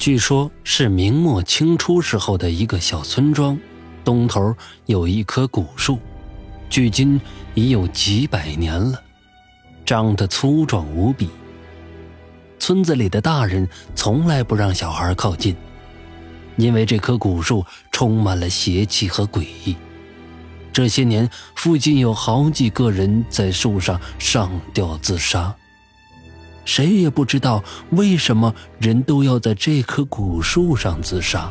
据说，是明末清初时候的一个小村庄，东头有一棵古树，距今已有几百年了，长得粗壮无比。村子里的大人从来不让小孩靠近，因为这棵古树充满了邪气和诡异。这些年，附近有好几个人在树上上吊自杀。谁也不知道为什么人都要在这棵古树上自杀。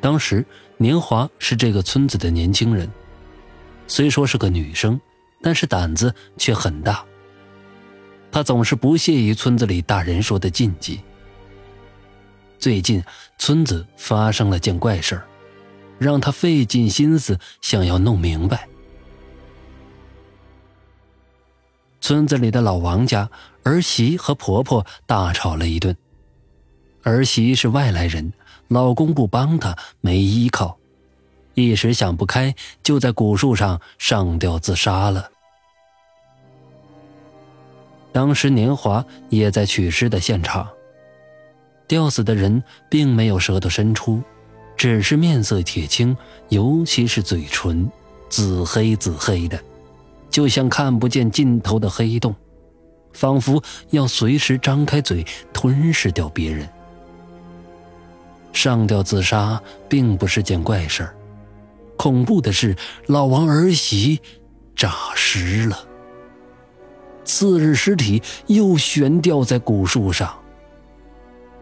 当时年华是这个村子的年轻人，虽说是个女生，但是胆子却很大。她总是不屑于村子里大人说的禁忌。最近村子发生了件怪事让她费尽心思想要弄明白。村子里的老王家儿媳和婆婆大吵了一顿。儿媳是外来人，老公不帮她，没依靠，一时想不开，就在古树上上吊自杀了。当时年华也在取尸的现场。吊死的人并没有舌头伸出，只是面色铁青，尤其是嘴唇，紫黑紫黑的。就像看不见尽头的黑洞，仿佛要随时张开嘴吞噬掉别人。上吊自杀并不是件怪事儿，恐怖的是老王儿媳诈尸了。次日尸体又悬吊在古树上，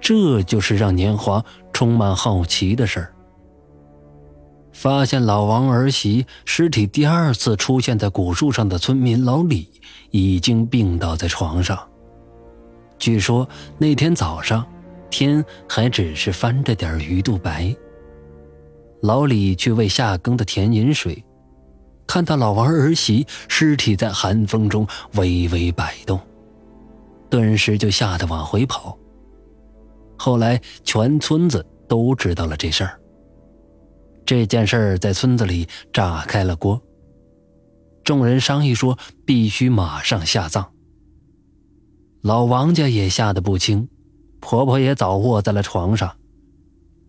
这就是让年华充满好奇的事儿。发现老王儿媳尸体第二次出现在古树上的村民老李已经病倒在床上。据说那天早上，天还只是翻着点鱼肚白。老李去喂下耕的田饮水，看到老王儿媳尸体在寒风中微微摆动，顿时就吓得往回跑。后来全村子都知道了这事儿。这件事儿在村子里炸开了锅。众人商议说，必须马上下葬。老王家也吓得不轻，婆婆也早卧在了床上。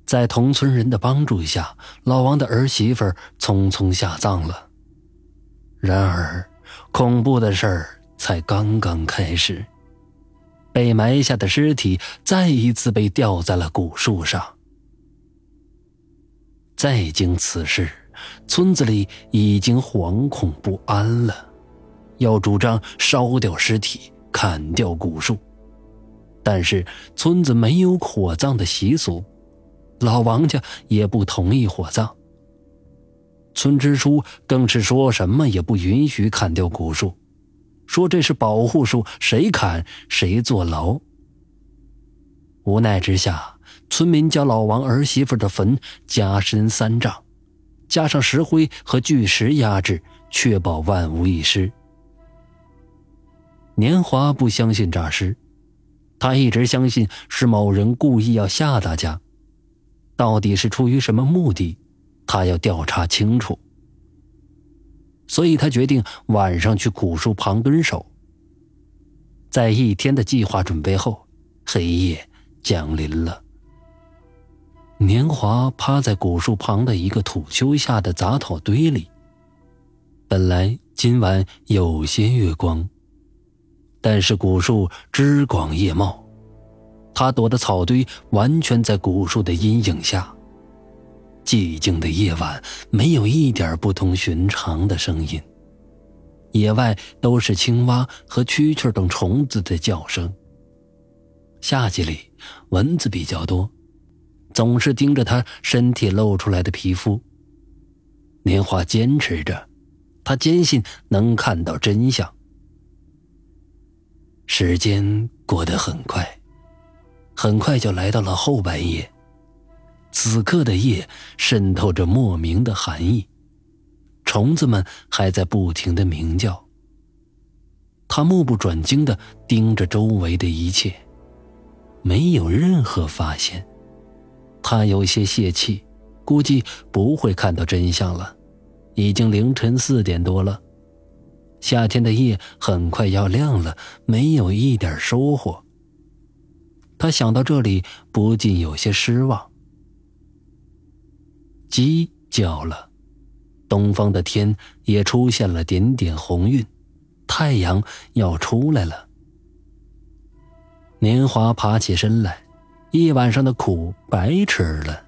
在同村人的帮助下，老王的儿媳妇匆匆下葬了。然而，恐怖的事儿才刚刚开始。被埋下的尸体再一次被吊在了古树上。再经此事，村子里已经惶恐不安了，要主张烧掉尸体、砍掉古树。但是村子没有火葬的习俗，老王家也不同意火葬。村支书更是说什么也不允许砍掉古树，说这是保护树，谁砍谁坐牢。无奈之下。村民将老王儿媳妇的坟加深三丈，加上石灰和巨石压制，确保万无一失。年华不相信诈尸，他一直相信是某人故意要吓大家。到底是出于什么目的，他要调查清楚。所以他决定晚上去古树旁蹲守。在一天的计划准备后，黑夜降临了。年华趴在古树旁的一个土丘下的杂草堆里。本来今晚有些月光，但是古树枝广叶茂，他躲的草堆完全在古树的阴影下。寂静的夜晚没有一点不同寻常的声音，野外都是青蛙和蛐蛐等虫子的叫声。夏季里蚊子比较多。总是盯着他身体露出来的皮肤。年华坚持着，他坚信能看到真相。时间过得很快，很快就来到了后半夜。此刻的夜渗透着莫名的寒意，虫子们还在不停的鸣叫。他目不转睛的盯着周围的一切，没有任何发现。他有些泄气，估计不会看到真相了。已经凌晨四点多了，夏天的夜很快要亮了，没有一点收获。他想到这里，不禁有些失望。鸡叫了，东方的天也出现了点点红晕，太阳要出来了。年华爬起身来，一晚上的苦白吃了，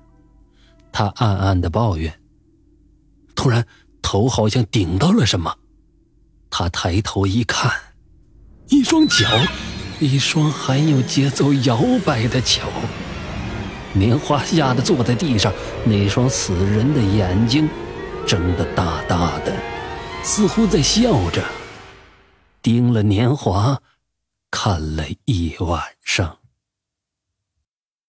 他暗暗的抱怨。突然，头好像顶到了什么，他抬头一看，一双脚，一双很有节奏摇摆的脚。年华吓得坐在地上，那双死人的眼睛睁得大大的，似乎在笑着，盯了年华看了一晚上。